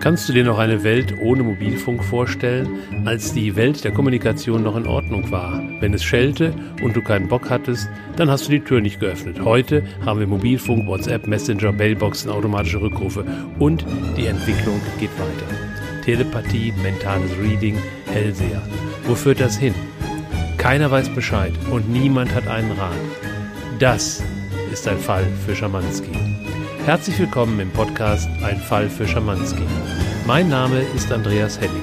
Kannst du dir noch eine Welt ohne Mobilfunk vorstellen, als die Welt der Kommunikation noch in Ordnung war? Wenn es schellte und du keinen Bock hattest, dann hast du die Tür nicht geöffnet. Heute haben wir Mobilfunk, WhatsApp, Messenger, Mailboxen, automatische Rückrufe und die Entwicklung geht weiter. Telepathie, mentales Reading, Hellseher. Wo führt das hin? Keiner weiß Bescheid und niemand hat einen Rat. Das ist ein Fall für Schamanski. Herzlich willkommen im Podcast Ein Fall für Schamanski. Mein Name ist Andreas Henning.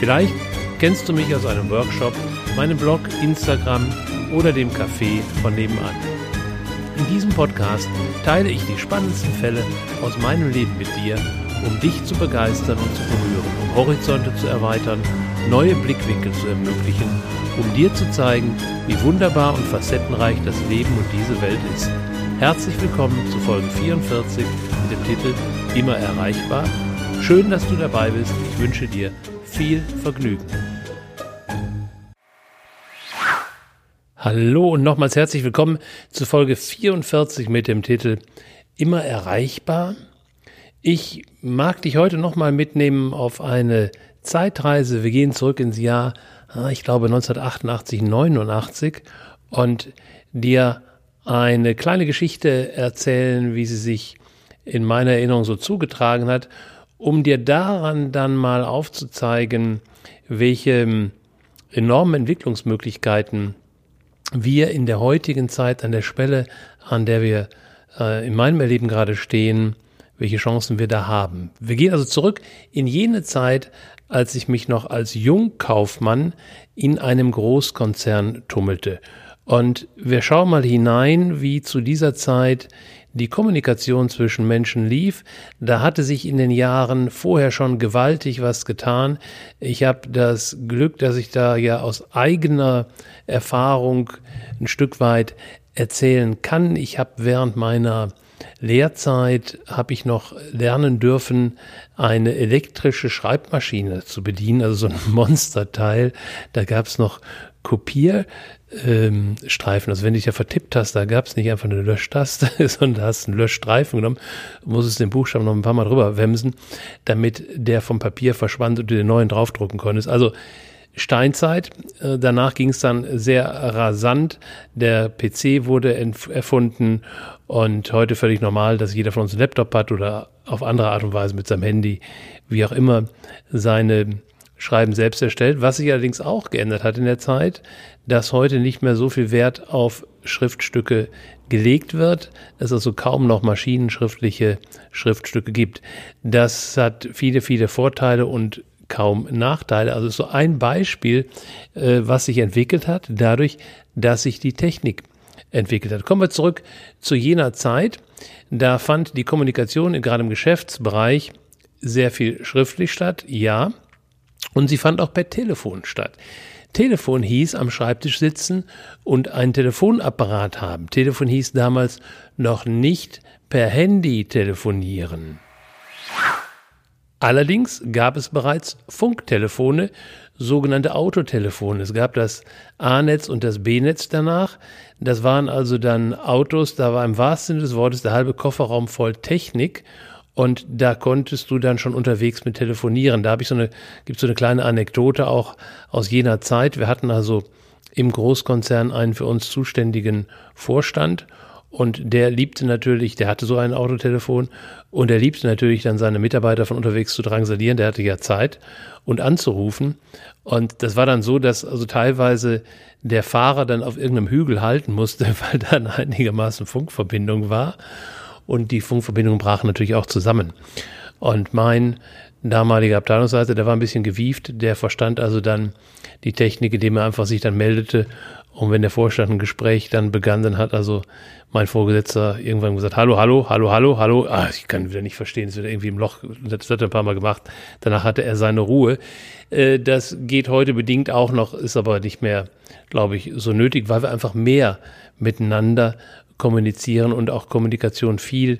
Vielleicht kennst du mich aus einem Workshop, meinem Blog, Instagram oder dem Café von nebenan. In diesem Podcast teile ich die spannendsten Fälle aus meinem Leben mit dir, um dich zu begeistern und zu berühren, um Horizonte zu erweitern, neue Blickwinkel zu ermöglichen, um dir zu zeigen, wie wunderbar und facettenreich das Leben und diese Welt ist. Herzlich willkommen zu Folge 44 mit dem Titel Immer erreichbar. Schön, dass du dabei bist. Ich wünsche dir viel Vergnügen. Hallo und nochmals herzlich willkommen zu Folge 44 mit dem Titel Immer erreichbar. Ich mag dich heute nochmal mitnehmen auf eine Zeitreise. Wir gehen zurück ins Jahr, ah, ich glaube 1988, 89 und dir eine kleine Geschichte erzählen, wie sie sich in meiner Erinnerung so zugetragen hat, um dir daran dann mal aufzuzeigen, welche enormen Entwicklungsmöglichkeiten wir in der heutigen Zeit an der Schwelle, an der wir äh, in meinem Erleben gerade stehen, welche Chancen wir da haben. Wir gehen also zurück in jene Zeit, als ich mich noch als Jungkaufmann in einem Großkonzern tummelte. Und wir schauen mal hinein, wie zu dieser Zeit die Kommunikation zwischen Menschen lief. Da hatte sich in den Jahren vorher schon gewaltig was getan. Ich habe das Glück, dass ich da ja aus eigener Erfahrung ein Stück weit erzählen kann. Ich habe während meiner Lehrzeit habe ich noch lernen dürfen, eine elektrische Schreibmaschine zu bedienen, also so ein Monsterteil. Da gab es noch Kopier, ähm, Streifen. Also wenn du dich ja vertippt hast, da gab es nicht einfach eine Löschtaste, sondern hast einen Löschstreifen genommen, musstest den Buchstaben noch ein paar Mal drüber wemsen, damit der vom Papier verschwand und du den neuen draufdrucken konntest. Also Steinzeit. Äh, danach ging es dann sehr rasant. Der PC wurde erfunden und heute völlig normal, dass jeder von uns einen Laptop hat oder auf andere Art und Weise mit seinem Handy, wie auch immer, seine Schreiben selbst erstellt. Was sich allerdings auch geändert hat in der Zeit, dass heute nicht mehr so viel Wert auf Schriftstücke gelegt wird, es also kaum noch maschinenschriftliche Schriftstücke gibt. Das hat viele, viele Vorteile und kaum Nachteile. Also so ein Beispiel, äh, was sich entwickelt hat, dadurch, dass sich die Technik entwickelt hat. Kommen wir zurück zu jener Zeit. Da fand die Kommunikation gerade im Geschäftsbereich sehr viel schriftlich statt, ja. Und sie fand auch per Telefon statt. Telefon hieß am Schreibtisch sitzen und einen Telefonapparat haben. Telefon hieß damals noch nicht per Handy telefonieren. Allerdings gab es bereits Funktelefone, sogenannte Autotelefone. Es gab das A-Netz und das B-Netz danach. Das waren also dann Autos, da war im wahrsten Sinne des Wortes der halbe Kofferraum voll Technik und da konntest du dann schon unterwegs mit telefonieren. Da habe ich so eine, gibt so eine kleine Anekdote auch aus jener Zeit. Wir hatten also im Großkonzern einen für uns zuständigen Vorstand und der liebte natürlich, der hatte so ein Autotelefon und er liebte natürlich dann seine Mitarbeiter von unterwegs zu drangsalieren. Der hatte ja Zeit und anzurufen. Und das war dann so, dass also teilweise der Fahrer dann auf irgendeinem Hügel halten musste, weil da einigermaßen Funkverbindung war und die Funkverbindung brach natürlich auch zusammen. Und mein damaliger Abteilungsleiter, der war ein bisschen gewieft, der verstand also dann die Technik, indem er einfach sich dann meldete und wenn der Vorstand ein Gespräch dann begann, dann hat also mein Vorgesetzter irgendwann gesagt, hallo, hallo, hallo, hallo, hallo. Ah, ich kann wieder nicht verstehen, es wird irgendwie im Loch, das hat er ein paar Mal gemacht. Danach hatte er seine Ruhe. Äh, das geht heute bedingt auch noch, ist aber nicht mehr, glaube ich, so nötig, weil wir einfach mehr miteinander kommunizieren und auch Kommunikation viel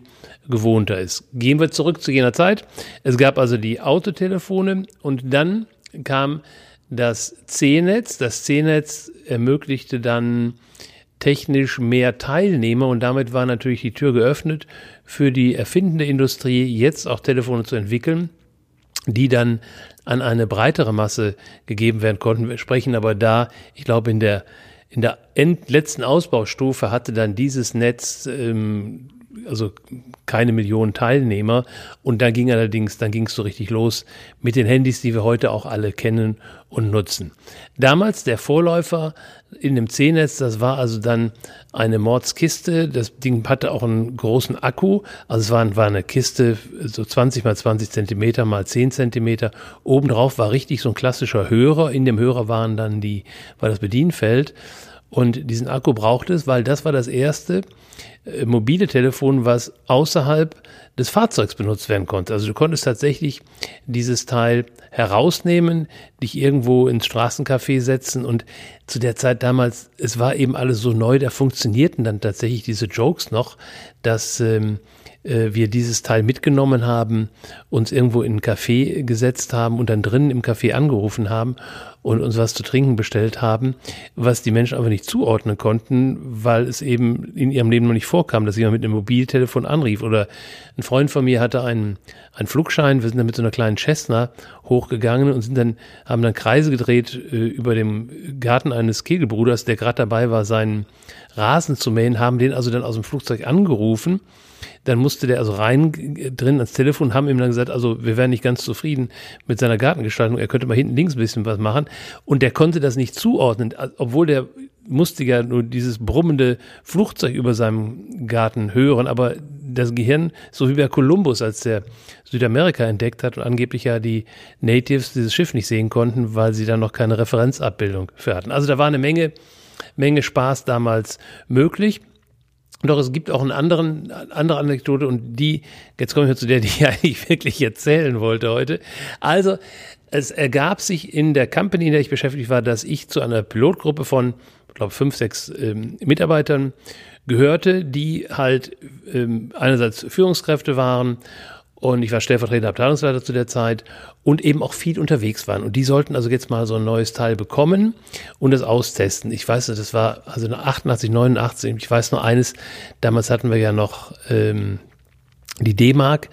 gewohnter ist. Gehen wir zurück zu jener Zeit. Es gab also die Autotelefone und dann kam das C-Netz. Das C-Netz ermöglichte dann technisch mehr Teilnehmer und damit war natürlich die Tür geöffnet für die erfindende Industrie, jetzt auch Telefone zu entwickeln. die dann an eine breitere Masse gegeben werden konnten. Wir sprechen aber da, ich glaube, in der in der letzten Ausbaustufe hatte dann dieses Netz ähm, also keine Millionen Teilnehmer. Und dann ging allerdings, dann ging es so richtig los mit den Handys, die wir heute auch alle kennen und nutzen. Damals der Vorläufer in dem C-Netz, das war also dann eine Mordskiste. Das Ding hatte auch einen großen Akku. Also es war, war eine Kiste, so 20 mal 20 Zentimeter mal 10 Zentimeter. Obendrauf war richtig so ein klassischer Hörer. In dem Hörer waren dann die, war das Bedienfeld. Und diesen Akku brauchte es, weil das war das erste äh, mobile Telefon, was außerhalb des Fahrzeugs benutzt werden konnte. Also du konntest tatsächlich dieses Teil herausnehmen, dich irgendwo ins Straßencafé setzen und zu der Zeit damals, es war eben alles so neu, da funktionierten dann tatsächlich diese Jokes noch, dass ähm, äh, wir dieses Teil mitgenommen haben, uns irgendwo in ein Café gesetzt haben und dann drinnen im Café angerufen haben und uns was zu trinken bestellt haben, was die Menschen aber nicht zuordnen konnten, weil es eben in ihrem Leben noch nicht vorkam, dass jemand mit einem Mobiltelefon anrief. Oder ein Freund von mir hatte einen, einen Flugschein, wir sind dann mit so einer kleinen Cessna hochgegangen und sind dann, haben dann Kreise gedreht äh, über dem Garten eines Kegelbruders, der gerade dabei war, seinen Rasen zu mähen, haben den also dann aus dem Flugzeug angerufen dann musste der also rein drin ans Telefon, haben ihm dann gesagt, also wir wären nicht ganz zufrieden mit seiner Gartengestaltung, er könnte mal hinten links ein bisschen was machen. Und der konnte das nicht zuordnen, obwohl der musste ja nur dieses brummende Flugzeug über seinem Garten hören, aber das Gehirn, so wie bei Kolumbus, als der Südamerika entdeckt hat und angeblich ja die Natives dieses Schiff nicht sehen konnten, weil sie da noch keine Referenzabbildung für hatten. Also da war eine Menge, Menge Spaß damals möglich. Doch es gibt auch eine anderen, andere Anekdote und die, jetzt komme ich zu der, die ich eigentlich wirklich erzählen wollte heute. Also, es ergab sich in der Company, in der ich beschäftigt war, dass ich zu einer Pilotgruppe von, ich glaube, fünf, sechs ähm, Mitarbeitern gehörte, die halt ähm, einerseits Führungskräfte waren und ich war stellvertretender Abteilungsleiter zu der Zeit und eben auch viel unterwegs waren. Und die sollten also jetzt mal so ein neues Teil bekommen und das austesten. Ich weiß, das war also 88, 89, ich weiß nur eines, damals hatten wir ja noch ähm, die D-Mark.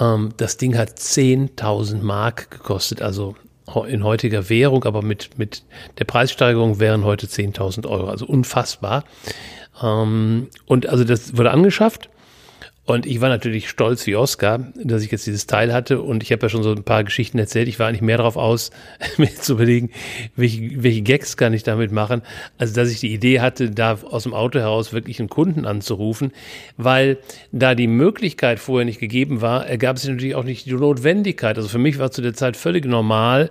Ähm, das Ding hat 10.000 Mark gekostet, also in heutiger Währung, aber mit, mit der Preissteigerung wären heute 10.000 Euro, also unfassbar. Ähm, und also das wurde angeschafft und ich war natürlich stolz wie Oscar, dass ich jetzt dieses Teil hatte. Und ich habe ja schon so ein paar Geschichten erzählt. Ich war eigentlich mehr darauf aus, mir zu überlegen, welche, welche Gags kann ich damit machen, als dass ich die Idee hatte, da aus dem Auto heraus wirklich einen Kunden anzurufen. Weil da die Möglichkeit vorher nicht gegeben war, ergab sich natürlich auch nicht die Notwendigkeit. Also für mich war zu der Zeit völlig normal,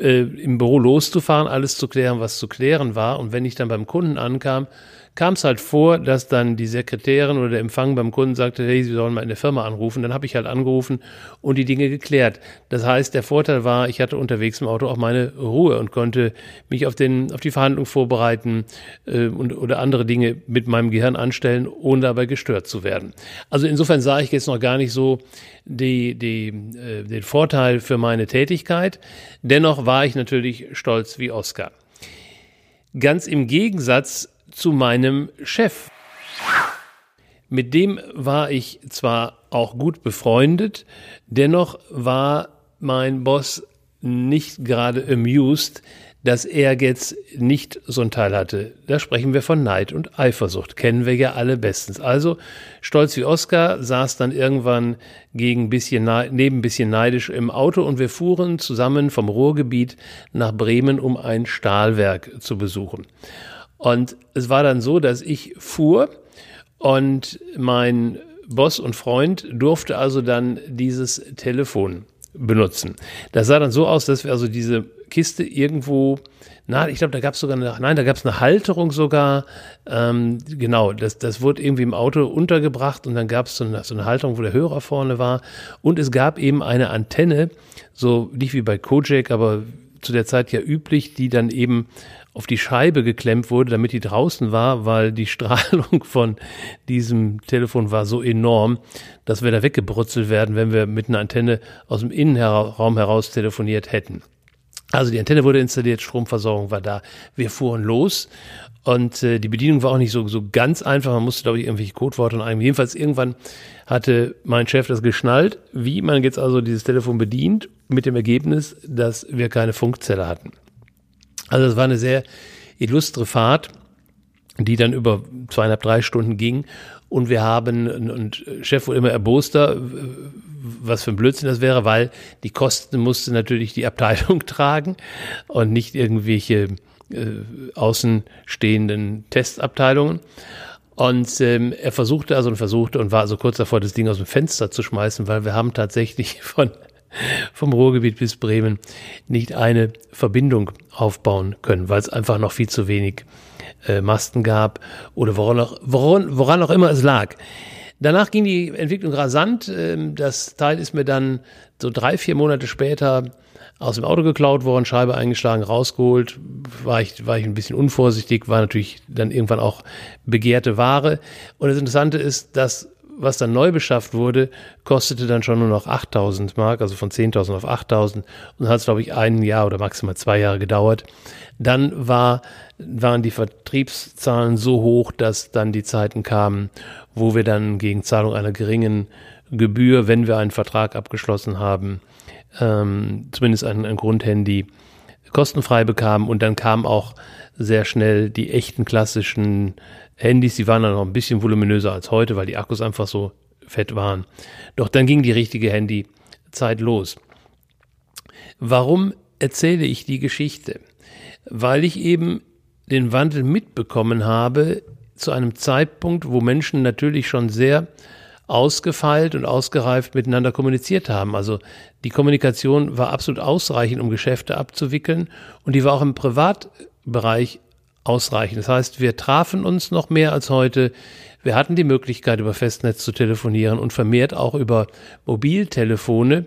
äh, im Büro loszufahren, alles zu klären, was zu klären war. Und wenn ich dann beim Kunden ankam, kam es halt vor, dass dann die Sekretärin oder der Empfang beim Kunden sagte, hey, Sie sollen mal in der Firma anrufen. Dann habe ich halt angerufen und die Dinge geklärt. Das heißt, der Vorteil war, ich hatte unterwegs im Auto auch meine Ruhe und konnte mich auf, den, auf die Verhandlung vorbereiten äh, und, oder andere Dinge mit meinem Gehirn anstellen, ohne dabei gestört zu werden. Also insofern sah ich jetzt noch gar nicht so die, die, äh, den Vorteil für meine Tätigkeit. Dennoch war ich natürlich stolz wie Oscar. Ganz im Gegensatz zu meinem Chef. Mit dem war ich zwar auch gut befreundet, dennoch war mein Boss nicht gerade amused, dass er jetzt nicht so ein Teil hatte. Da sprechen wir von Neid und Eifersucht. Kennen wir ja alle bestens. Also, stolz wie Oscar saß dann irgendwann gegen bisschen, neben bisschen neidisch im Auto und wir fuhren zusammen vom Ruhrgebiet nach Bremen, um ein Stahlwerk zu besuchen. Und es war dann so, dass ich fuhr und mein Boss und Freund durfte also dann dieses Telefon benutzen. Das sah dann so aus, dass wir also diese Kiste irgendwo, na, ich glaube, da gab es sogar eine, nein, da gab es eine Halterung sogar. Ähm, genau, das, das wurde irgendwie im Auto untergebracht und dann gab es so eine, so eine Halterung, wo der Hörer vorne war. Und es gab eben eine Antenne, so nicht wie bei Kojak, aber zu der Zeit ja üblich, die dann eben auf die Scheibe geklemmt wurde, damit die draußen war, weil die Strahlung von diesem Telefon war so enorm, dass wir da weggebrutzelt werden, wenn wir mit einer Antenne aus dem Innenraum heraus telefoniert hätten. Also die Antenne wurde installiert, Stromversorgung war da. Wir fuhren los Und äh, die Bedienung war auch nicht so, so ganz einfach. Man musste, glaube ich, irgendwelche Codeworte eingeben. Jedenfalls irgendwann hatte mein Chef das geschnallt, wie man jetzt also dieses Telefon bedient, mit dem Ergebnis, dass wir keine Funkzelle hatten. Also es war eine sehr illustre Fahrt, die dann über zweieinhalb, drei Stunden ging. Und wir haben, und Chef wurde immer erboster, was für ein Blödsinn das wäre, weil die Kosten musste natürlich die Abteilung tragen und nicht irgendwelche äh, außenstehenden Testabteilungen. Und ähm, er versuchte also und versuchte und war also kurz davor, das Ding aus dem Fenster zu schmeißen, weil wir haben tatsächlich von vom Ruhrgebiet bis Bremen nicht eine Verbindung aufbauen können, weil es einfach noch viel zu wenig äh, Masten gab oder woran auch, woran, woran auch immer es lag. Danach ging die Entwicklung rasant. Ähm, das Teil ist mir dann so drei, vier Monate später aus dem Auto geklaut worden, Scheibe eingeschlagen, rausgeholt. War ich, war ich ein bisschen unvorsichtig, war natürlich dann irgendwann auch begehrte Ware. Und das Interessante ist, dass was dann neu beschafft wurde, kostete dann schon nur noch 8000 Mark, also von 10.000 auf 8000 und hat es, glaube ich, ein Jahr oder maximal zwei Jahre gedauert. Dann war, waren die Vertriebszahlen so hoch, dass dann die Zeiten kamen, wo wir dann gegen Zahlung einer geringen Gebühr, wenn wir einen Vertrag abgeschlossen haben, ähm, zumindest ein, ein Grundhandy kostenfrei bekamen. Und dann kamen auch sehr schnell die echten klassischen Handys. Die waren dann noch ein bisschen voluminöser als heute, weil die Akkus einfach so fett waren. Doch dann ging die richtige Handyzeit los. Warum erzähle ich die Geschichte? Weil ich eben den Wandel mitbekommen habe zu einem Zeitpunkt, wo Menschen natürlich schon sehr ausgefeilt und ausgereift miteinander kommuniziert haben. Also die Kommunikation war absolut ausreichend, um Geschäfte abzuwickeln und die war auch im Privatbereich ausreichend. Das heißt, wir trafen uns noch mehr als heute. Wir hatten die Möglichkeit, über Festnetz zu telefonieren und vermehrt auch über Mobiltelefone.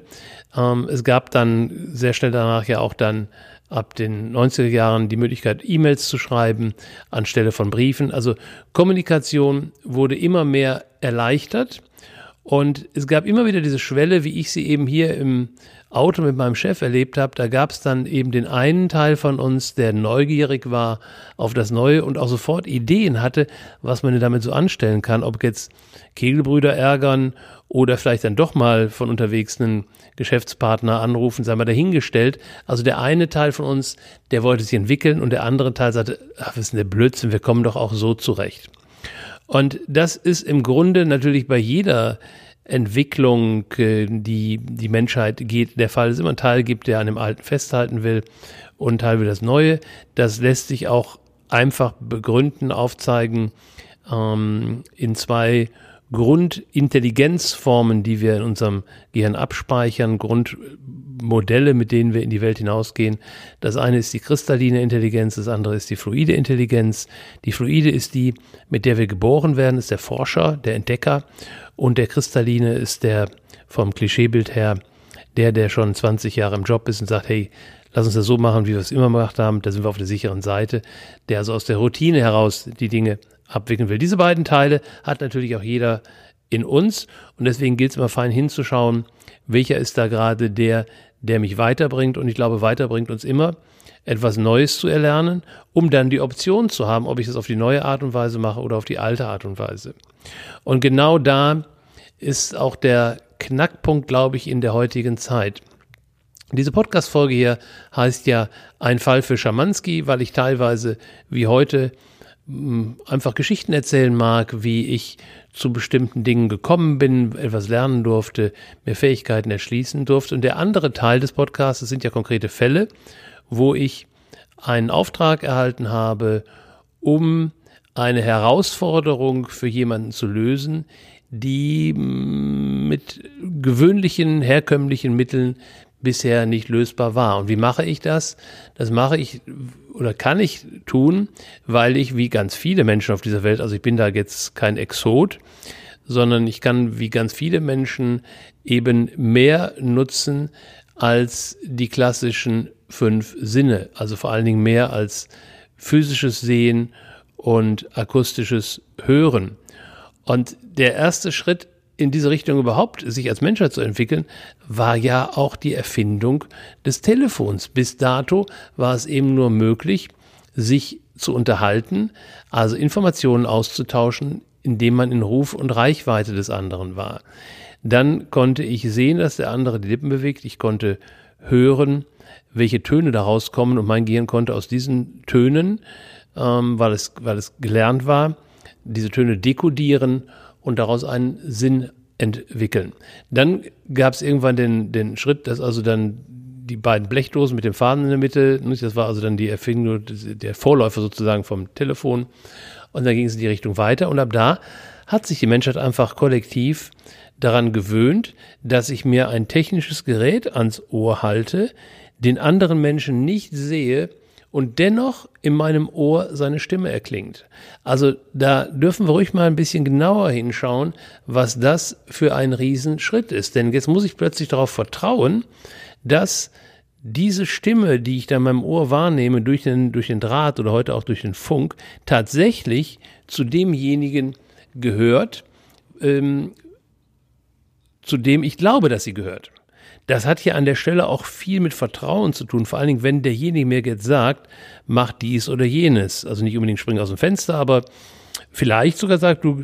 Ähm, es gab dann sehr schnell danach ja auch dann ab den 90er Jahren die Möglichkeit, E-Mails zu schreiben anstelle von Briefen. Also Kommunikation wurde immer mehr erleichtert und es gab immer wieder diese Schwelle, wie ich sie eben hier im Auto mit meinem Chef erlebt habe. Da gab es dann eben den einen Teil von uns, der neugierig war auf das Neue und auch sofort Ideen hatte, was man damit so anstellen kann. Ob jetzt Kegelbrüder ärgern oder vielleicht dann doch mal von unterwegs einen Geschäftspartner anrufen, sei mal dahingestellt. Also der eine Teil von uns, der wollte sich entwickeln und der andere Teil sagte, ach, was ist denn der Blödsinn, wir kommen doch auch so zurecht. Und das ist im Grunde natürlich bei jeder Entwicklung, äh, die die Menschheit geht, der Fall, es immer einen Teil gibt, der an dem Alten festhalten will und einen Teil will das Neue. Das lässt sich auch einfach begründen, aufzeigen ähm, in zwei Grundintelligenzformen, die wir in unserem Gehirn abspeichern, Grundmodelle, mit denen wir in die Welt hinausgehen. Das eine ist die kristalline Intelligenz, das andere ist die fluide Intelligenz. Die fluide ist die, mit der wir geboren werden, ist der Forscher, der Entdecker. Und der kristalline ist der vom Klischeebild her, der, der schon 20 Jahre im Job ist und sagt, hey, lass uns das so machen, wie wir es immer gemacht haben, da sind wir auf der sicheren Seite, der also aus der Routine heraus die Dinge abwickeln will. Diese beiden Teile hat natürlich auch jeder in uns. Und deswegen gilt es immer fein hinzuschauen, welcher ist da gerade der, der mich weiterbringt. Und ich glaube, weiterbringt uns immer etwas Neues zu erlernen, um dann die Option zu haben, ob ich das auf die neue Art und Weise mache oder auf die alte Art und Weise. Und genau da ist auch der Knackpunkt, glaube ich, in der heutigen Zeit. Diese Podcast-Folge hier heißt ja Ein Fall für Schamanski, weil ich teilweise wie heute einfach Geschichten erzählen mag, wie ich zu bestimmten Dingen gekommen bin, etwas lernen durfte, mir Fähigkeiten erschließen durfte. Und der andere Teil des Podcasts sind ja konkrete Fälle, wo ich einen Auftrag erhalten habe, um eine Herausforderung für jemanden zu lösen, die mit gewöhnlichen, herkömmlichen Mitteln bisher nicht lösbar war. Und wie mache ich das? Das mache ich oder kann ich tun, weil ich wie ganz viele Menschen auf dieser Welt, also ich bin da jetzt kein Exot, sondern ich kann wie ganz viele Menschen eben mehr nutzen als die klassischen fünf Sinne, also vor allen Dingen mehr als physisches Sehen und akustisches Hören. Und der erste Schritt in diese Richtung überhaupt sich als Menschheit zu entwickeln, war ja auch die Erfindung des Telefons. Bis dato war es eben nur möglich, sich zu unterhalten, also Informationen auszutauschen, indem man in Ruf und Reichweite des anderen war. Dann konnte ich sehen, dass der andere die Lippen bewegt. Ich konnte hören, welche Töne daraus kommen und mein Gehirn konnte aus diesen Tönen, ähm, weil, es, weil es gelernt war, diese Töne dekodieren und daraus einen Sinn entwickeln. Dann gab es irgendwann den, den Schritt, dass also dann die beiden Blechdosen mit dem Faden in der Mitte, das war also dann die Erfindung, der Vorläufer sozusagen vom Telefon. Und dann ging es in die Richtung weiter. Und ab da hat sich die Menschheit einfach kollektiv daran gewöhnt, dass ich mir ein technisches Gerät ans Ohr halte, den anderen Menschen nicht sehe und dennoch in meinem Ohr seine Stimme erklingt. Also da dürfen wir ruhig mal ein bisschen genauer hinschauen, was das für ein Riesenschritt ist. Denn jetzt muss ich plötzlich darauf vertrauen, dass diese Stimme, die ich da in meinem Ohr wahrnehme, durch den, durch den Draht oder heute auch durch den Funk, tatsächlich zu demjenigen gehört, ähm, zu dem ich glaube, dass sie gehört. Das hat hier an der Stelle auch viel mit Vertrauen zu tun, vor allen Dingen, wenn derjenige mir jetzt sagt, mach dies oder jenes. Also nicht unbedingt springen aus dem Fenster, aber vielleicht sogar sagt, du,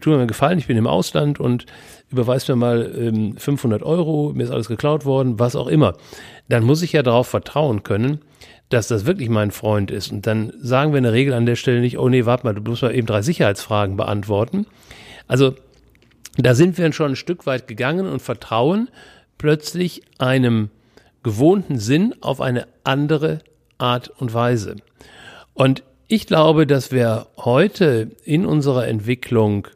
tu mir einen Gefallen, ich bin im Ausland und überweist mir mal ähm, 500 Euro, mir ist alles geklaut worden, was auch immer. Dann muss ich ja darauf vertrauen können, dass das wirklich mein Freund ist. Und dann sagen wir in der Regel an der Stelle nicht, oh nee, warte mal, du musst mal eben drei Sicherheitsfragen beantworten. Also da sind wir schon ein Stück weit gegangen und vertrauen plötzlich einem gewohnten Sinn auf eine andere Art und Weise. Und ich glaube, dass wir heute in unserer Entwicklung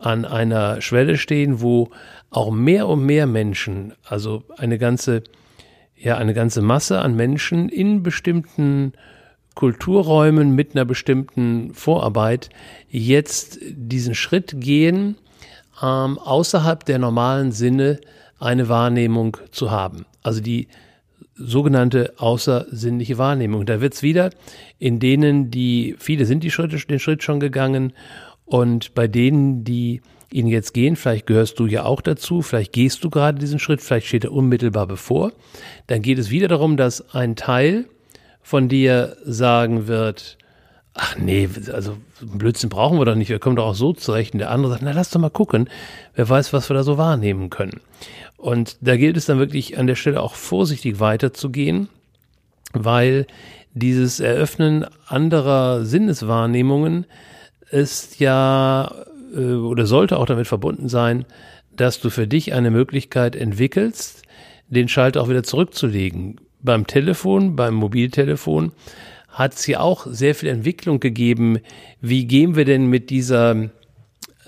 an einer Schwelle stehen, wo auch mehr und mehr Menschen, also eine ganze, ja, eine ganze Masse an Menschen in bestimmten Kulturräumen mit einer bestimmten Vorarbeit jetzt diesen Schritt gehen, ähm, außerhalb der normalen Sinne eine Wahrnehmung zu haben. Also die sogenannte außersinnliche Wahrnehmung. Da wird es wieder in denen, die, viele sind die Schritte, den Schritt schon gegangen und bei denen, die ihn jetzt gehen, vielleicht gehörst du ja auch dazu, vielleicht gehst du gerade diesen Schritt, vielleicht steht er unmittelbar bevor, dann geht es wieder darum, dass ein Teil von dir sagen wird, ach nee, also Blödsinn brauchen wir doch nicht, wir kommen doch auch so zurecht. Und der andere sagt, na lass doch mal gucken, wer weiß, was wir da so wahrnehmen können. Und da gilt es dann wirklich an der Stelle auch vorsichtig weiterzugehen, weil dieses Eröffnen anderer Sinneswahrnehmungen ist ja äh, oder sollte auch damit verbunden sein, dass du für dich eine Möglichkeit entwickelst, den Schalter auch wieder zurückzulegen. Beim Telefon, beim Mobiltelefon hat es ja auch sehr viel Entwicklung gegeben. Wie gehen wir denn mit dieser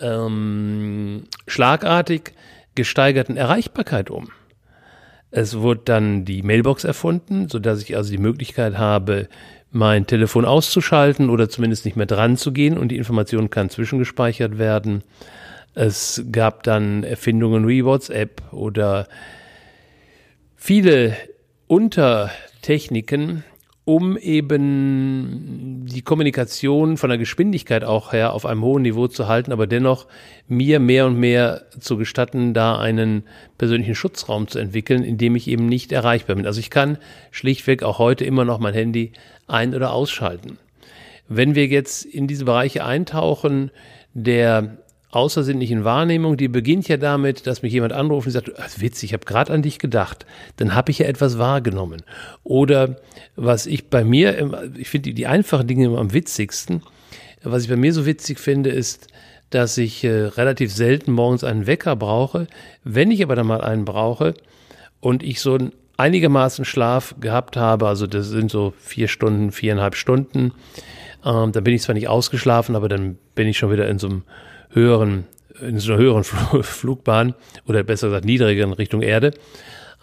ähm, schlagartig gesteigerten Erreichbarkeit um? Es wurde dann die Mailbox erfunden, so dass ich also die Möglichkeit habe, mein Telefon auszuschalten oder zumindest nicht mehr dran zu gehen und die Information kann zwischengespeichert werden. Es gab dann Erfindungen wie WhatsApp oder viele Untertechniken, um eben die Kommunikation von der Geschwindigkeit auch her auf einem hohen Niveau zu halten, aber dennoch mir mehr und mehr zu gestatten, da einen persönlichen Schutzraum zu entwickeln, in dem ich eben nicht erreichbar bin. Also ich kann schlichtweg auch heute immer noch mein Handy ein- oder ausschalten. Wenn wir jetzt in diese Bereiche eintauchen, der außersinnlichen Wahrnehmung, die beginnt ja damit, dass mich jemand anruft und sagt, witzig, ich habe gerade an dich gedacht, dann habe ich ja etwas wahrgenommen. Oder was ich bei mir, ich finde die, einfachen Dinge immer am witzigsten, was ich bei mir so witzig finde, ist, dass ich äh, relativ selten morgens einen Wecker brauche. Wenn ich aber dann mal einen brauche und ich so einigermaßen Schlaf gehabt habe, also das sind so vier Stunden, viereinhalb Stunden, ähm, dann bin ich zwar nicht ausgeschlafen, aber dann bin ich schon wieder in so einem höheren, in so einer höheren Flugbahn oder besser gesagt niedrigeren Richtung Erde,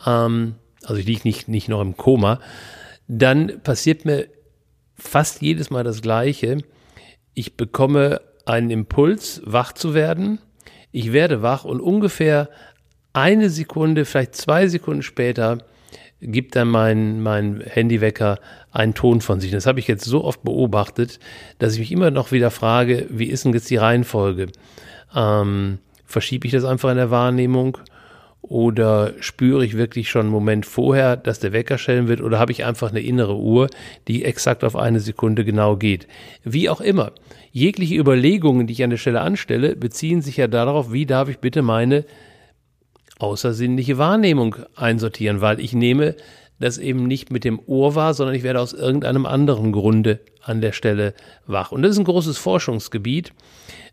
ähm, also ich liege nicht, nicht noch im Koma, dann passiert mir fast jedes Mal das Gleiche. Ich bekomme einen Impuls, wach zu werden. Ich werde wach und ungefähr eine Sekunde, vielleicht zwei Sekunden später gibt dann mein, mein Handywecker einen Ton von sich. das habe ich jetzt so oft beobachtet, dass ich mich immer noch wieder frage, wie ist denn jetzt die Reihenfolge? Ähm, verschiebe ich das einfach in der Wahrnehmung? Oder spüre ich wirklich schon einen Moment vorher, dass der Wecker schellen wird? Oder habe ich einfach eine innere Uhr, die exakt auf eine Sekunde genau geht? Wie auch immer. Jegliche Überlegungen, die ich an der Stelle anstelle, beziehen sich ja darauf, wie darf ich bitte meine außersinnliche Wahrnehmung einsortieren, weil ich nehme das eben nicht mit dem Ohr wahr, sondern ich werde aus irgendeinem anderen Grunde an der Stelle wach. Und das ist ein großes Forschungsgebiet.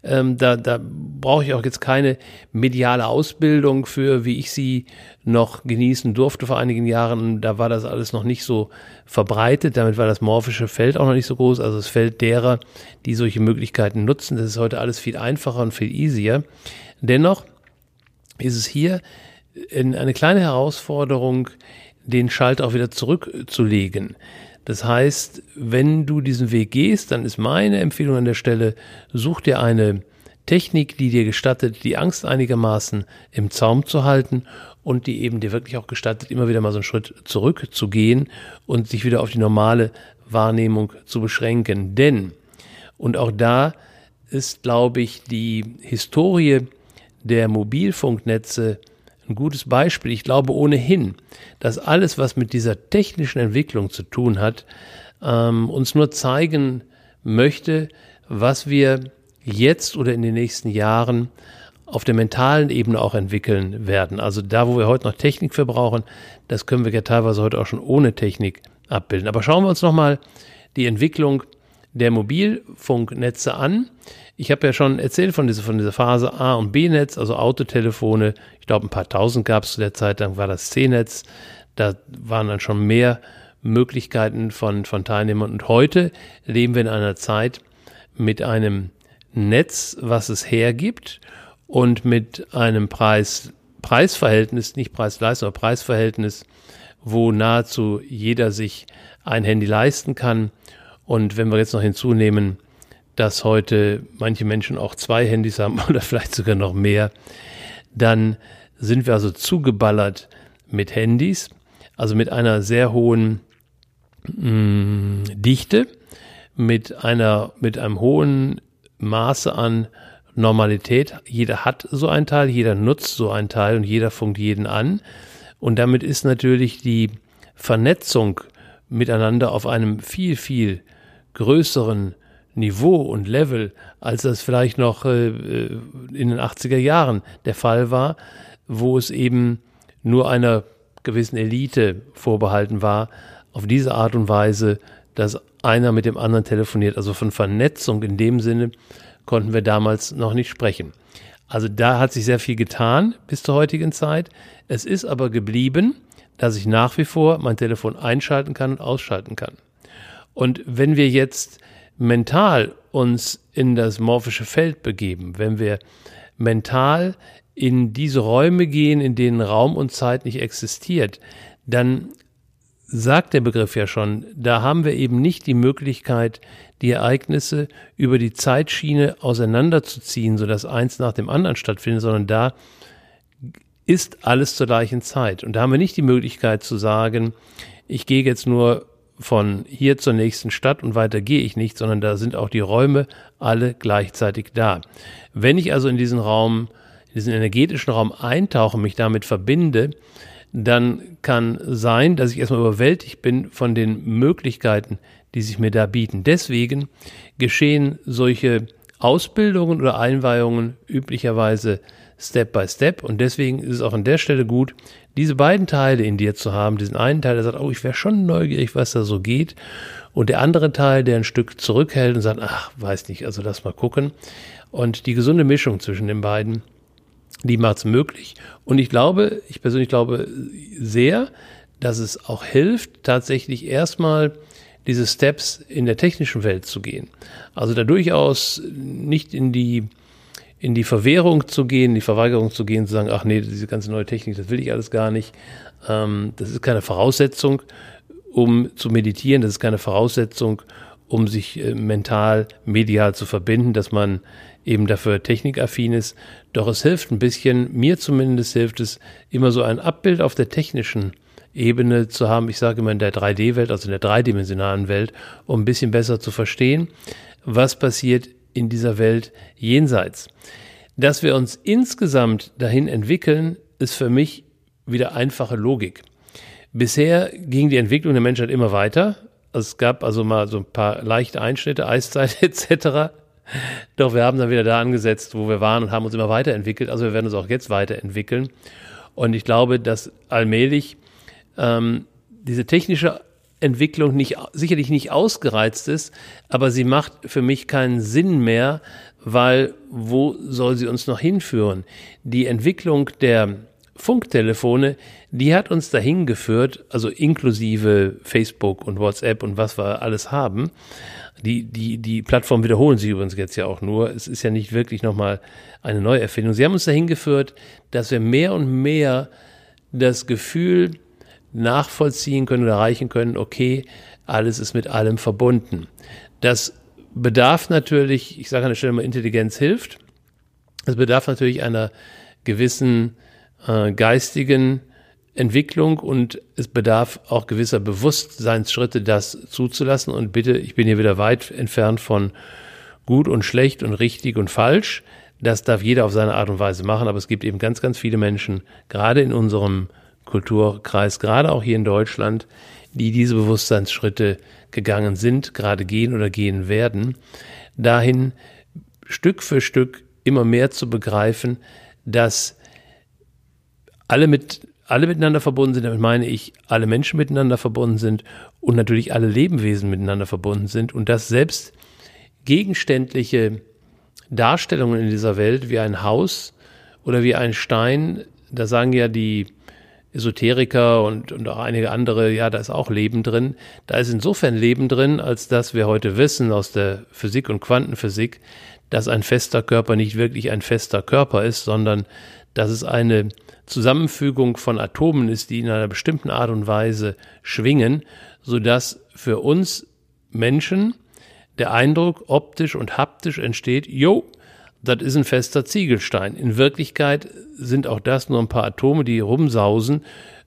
Ähm, da, da brauche ich auch jetzt keine mediale Ausbildung für, wie ich sie noch genießen durfte vor einigen Jahren. Da war das alles noch nicht so verbreitet. Damit war das morphische Feld auch noch nicht so groß. Also das Feld derer, die solche Möglichkeiten nutzen. Das ist heute alles viel einfacher und viel easier. Dennoch ist es hier eine kleine Herausforderung, den Schalter auch wieder zurückzulegen. Das heißt, wenn du diesen Weg gehst, dann ist meine Empfehlung an der Stelle, such dir eine Technik, die dir gestattet, die Angst einigermaßen im Zaum zu halten und die eben dir wirklich auch gestattet, immer wieder mal so einen Schritt zurückzugehen und sich wieder auf die normale Wahrnehmung zu beschränken. Denn, und auch da ist, glaube ich, die Historie der Mobilfunknetze ein gutes Beispiel. Ich glaube ohnehin, dass alles, was mit dieser technischen Entwicklung zu tun hat, ähm, uns nur zeigen möchte, was wir jetzt oder in den nächsten Jahren auf der mentalen Ebene auch entwickeln werden. Also da, wo wir heute noch Technik für brauchen, das können wir ja teilweise heute auch schon ohne Technik abbilden. Aber schauen wir uns nochmal die Entwicklung der Mobilfunknetze an. Ich habe ja schon erzählt von dieser, von dieser Phase A- und B-Netz, also Autotelefone. Ich glaube, ein paar tausend gab es zu der Zeit, dann war das C-Netz. Da waren dann schon mehr Möglichkeiten von, von Teilnehmern. Und heute leben wir in einer Zeit mit einem Netz, was es hergibt und mit einem Preis, Preisverhältnis, nicht Preis-Leistung, aber Preisverhältnis, wo nahezu jeder sich ein Handy leisten kann und wenn wir jetzt noch hinzunehmen, dass heute manche Menschen auch zwei Handys haben oder vielleicht sogar noch mehr, dann sind wir also zugeballert mit Handys, also mit einer sehr hohen mh, mm, Dichte, mit einer, mit einem hohen Maße an Normalität. Jeder hat so ein Teil, jeder nutzt so ein Teil und jeder funkt jeden an. Und damit ist natürlich die Vernetzung miteinander auf einem viel, viel größeren Niveau und Level, als das vielleicht noch äh, in den 80er Jahren der Fall war, wo es eben nur einer gewissen Elite vorbehalten war, auf diese Art und Weise, dass einer mit dem anderen telefoniert. Also von Vernetzung in dem Sinne konnten wir damals noch nicht sprechen. Also da hat sich sehr viel getan bis zur heutigen Zeit. Es ist aber geblieben, dass ich nach wie vor mein Telefon einschalten kann und ausschalten kann. Und wenn wir jetzt mental uns in das morphische Feld begeben, wenn wir mental in diese Räume gehen, in denen Raum und Zeit nicht existiert, dann sagt der Begriff ja schon, da haben wir eben nicht die Möglichkeit, die Ereignisse über die Zeitschiene auseinanderzuziehen, sodass eins nach dem anderen stattfindet, sondern da ist alles zur gleichen Zeit. Und da haben wir nicht die Möglichkeit zu sagen, ich gehe jetzt nur von hier zur nächsten Stadt und weiter gehe ich nicht, sondern da sind auch die Räume alle gleichzeitig da. Wenn ich also in diesen Raum, in diesen energetischen Raum eintauche, mich damit verbinde, dann kann sein, dass ich erstmal überwältigt bin von den Möglichkeiten, die sich mir da bieten. Deswegen geschehen solche Ausbildungen oder Einweihungen üblicherweise Step by Step. Und deswegen ist es auch an der Stelle gut, diese beiden Teile in dir zu haben. Diesen einen Teil, der sagt, oh, ich wäre schon neugierig, was da so geht. Und der andere Teil, der ein Stück zurückhält und sagt, ach, weiß nicht, also lass mal gucken. Und die gesunde Mischung zwischen den beiden, die macht es möglich. Und ich glaube, ich persönlich glaube sehr, dass es auch hilft, tatsächlich erstmal diese Steps in der technischen Welt zu gehen. Also da durchaus nicht in die in die Verwehrung zu gehen, in die Verweigerung zu gehen, zu sagen, ach nee, diese ganze neue Technik, das will ich alles gar nicht. Ähm, das ist keine Voraussetzung, um zu meditieren, das ist keine Voraussetzung, um sich äh, mental, medial zu verbinden, dass man eben dafür technikaffin ist. Doch es hilft ein bisschen, mir zumindest hilft es, immer so ein Abbild auf der technischen Ebene zu haben. Ich sage immer in der 3D-Welt, also in der dreidimensionalen Welt, um ein bisschen besser zu verstehen, was passiert in dieser Welt jenseits. Dass wir uns insgesamt dahin entwickeln, ist für mich wieder einfache Logik. Bisher ging die Entwicklung der Menschheit immer weiter. Es gab also mal so ein paar leichte Einschnitte, Eiszeit etc. Doch wir haben dann wieder da angesetzt, wo wir waren und haben uns immer weiterentwickelt. Also wir werden uns auch jetzt weiterentwickeln. Und ich glaube, dass allmählich ähm, diese technische Entwicklung nicht, sicherlich nicht ausgereizt ist, aber sie macht für mich keinen Sinn mehr, weil wo soll sie uns noch hinführen? Die Entwicklung der Funktelefone, die hat uns dahin geführt, also inklusive Facebook und WhatsApp und was wir alles haben. Die, die, die Plattformen wiederholen sich übrigens jetzt ja auch nur. Es ist ja nicht wirklich nochmal eine Neuerfindung. Sie haben uns dahin geführt, dass wir mehr und mehr das Gefühl nachvollziehen können oder erreichen können, okay, alles ist mit allem verbunden. Das bedarf natürlich, ich sage an der Stelle mal, Intelligenz hilft. Es bedarf natürlich einer gewissen äh, geistigen Entwicklung und es bedarf auch gewisser Bewusstseinsschritte, das zuzulassen. Und bitte, ich bin hier wieder weit entfernt von gut und schlecht und richtig und falsch. Das darf jeder auf seine Art und Weise machen, aber es gibt eben ganz, ganz viele Menschen, gerade in unserem Kulturkreis, gerade auch hier in Deutschland, die diese Bewusstseinsschritte gegangen sind, gerade gehen oder gehen werden, dahin Stück für Stück immer mehr zu begreifen, dass alle mit alle miteinander verbunden sind, damit meine ich, alle Menschen miteinander verbunden sind und natürlich alle Lebewesen miteinander verbunden sind und dass selbst gegenständliche Darstellungen in dieser Welt wie ein Haus oder wie ein Stein, da sagen ja die Esoteriker und, und auch einige andere, ja, da ist auch Leben drin. Da ist insofern Leben drin, als dass wir heute wissen aus der Physik und Quantenphysik, dass ein fester Körper nicht wirklich ein fester Körper ist, sondern dass es eine Zusammenfügung von Atomen ist, die in einer bestimmten Art und Weise schwingen, sodass für uns Menschen der Eindruck optisch und haptisch entsteht, jo, das ist ein fester Ziegelstein. In Wirklichkeit sind auch das nur ein paar Atome, die rumsausen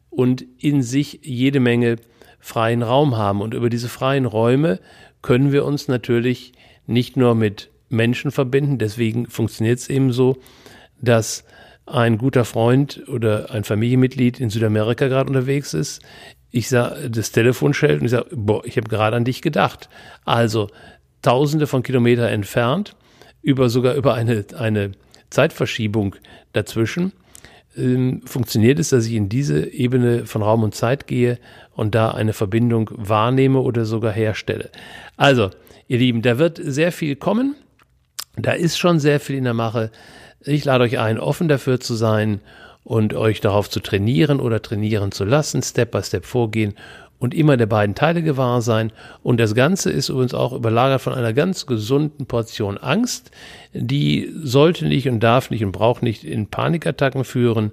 und in sich jede Menge freien Raum haben. Und über diese freien Räume können wir uns natürlich nicht nur mit Menschen verbinden. Deswegen funktioniert es eben so, dass ein guter Freund oder ein Familienmitglied in Südamerika gerade unterwegs ist. Ich sah das Telefon schellt und ich sage, boah, ich habe gerade an dich gedacht. Also tausende von Kilometern entfernt über sogar über eine, eine Zeitverschiebung dazwischen, ähm, funktioniert es, dass ich in diese Ebene von Raum und Zeit gehe und da eine Verbindung wahrnehme oder sogar herstelle. Also, ihr Lieben, da wird sehr viel kommen. Da ist schon sehr viel in der Mache. Ich lade euch ein, offen dafür zu sein und euch darauf zu trainieren oder trainieren zu lassen, Step by Step vorgehen und immer der beiden Teile gewahr sein. Und das Ganze ist übrigens auch überlagert von einer ganz gesunden Portion Angst. Die sollte nicht und darf nicht und braucht nicht in Panikattacken führen.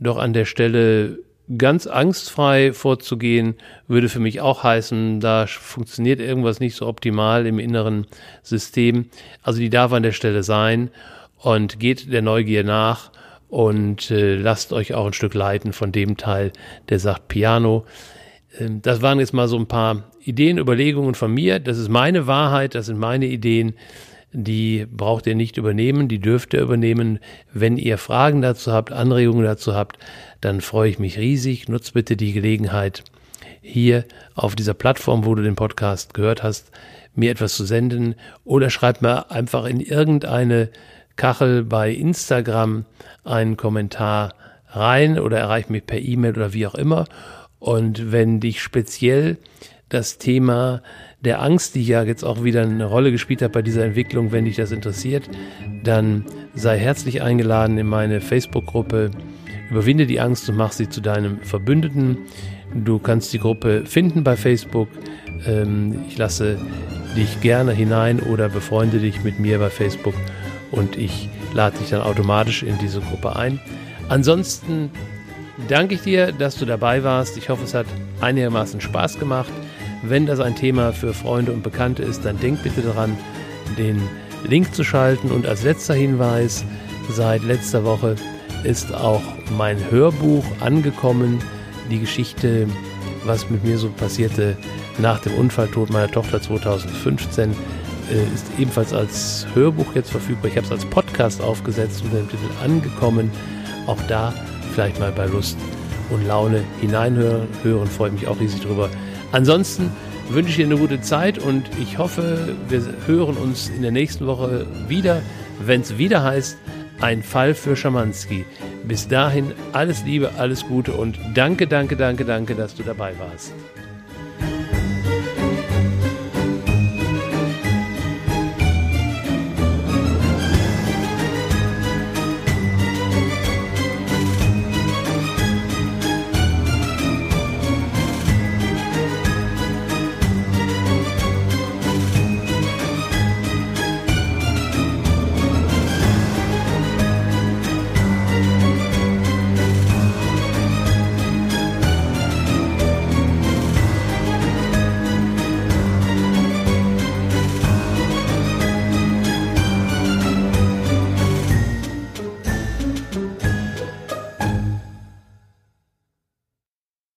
Doch an der Stelle ganz angstfrei vorzugehen, würde für mich auch heißen, da funktioniert irgendwas nicht so optimal im inneren System. Also die darf an der Stelle sein und geht der Neugier nach und äh, lasst euch auch ein Stück leiten von dem Teil, der sagt Piano. Ähm, das waren jetzt mal so ein paar Ideen, Überlegungen von mir. Das ist meine Wahrheit, das sind meine Ideen. Die braucht ihr nicht übernehmen, die dürft ihr übernehmen. Wenn ihr Fragen dazu habt, Anregungen dazu habt, dann freue ich mich riesig. Nutzt bitte die Gelegenheit, hier auf dieser Plattform, wo du den Podcast gehört hast, mir etwas zu senden oder schreibt mir einfach in irgendeine Kachel bei Instagram einen Kommentar rein oder erreicht mich per E-Mail oder wie auch immer. Und wenn dich speziell das Thema der Angst, die ja jetzt auch wieder eine Rolle gespielt hat bei dieser Entwicklung, wenn dich das interessiert, dann sei herzlich eingeladen in meine Facebook-Gruppe. Überwinde die Angst und mach sie zu deinem Verbündeten. Du kannst die Gruppe finden bei Facebook. Ähm, ich lasse dich gerne hinein oder befreunde dich mit mir bei Facebook und ich lade dich dann automatisch in diese Gruppe ein. Ansonsten danke ich dir, dass du dabei warst. Ich hoffe, es hat einigermaßen Spaß gemacht. Wenn das ein Thema für Freunde und Bekannte ist, dann denk bitte daran, den Link zu schalten. Und als letzter Hinweis, seit letzter Woche ist auch mein Hörbuch angekommen. Die Geschichte, was mit mir so passierte nach dem Unfalltod meiner Tochter 2015, äh, ist ebenfalls als Hörbuch jetzt verfügbar. Ich habe es als Podcast aufgesetzt unter dem Titel Angekommen. Auch da vielleicht mal bei Lust und Laune hineinhören. Hören, freue mich auch riesig drüber. Ansonsten wünsche ich dir eine gute Zeit und ich hoffe, wir hören uns in der nächsten Woche wieder, wenn es wieder heißt, ein Fall für Schamanski. Bis dahin alles Liebe, alles Gute und danke, danke, danke, danke, dass du dabei warst.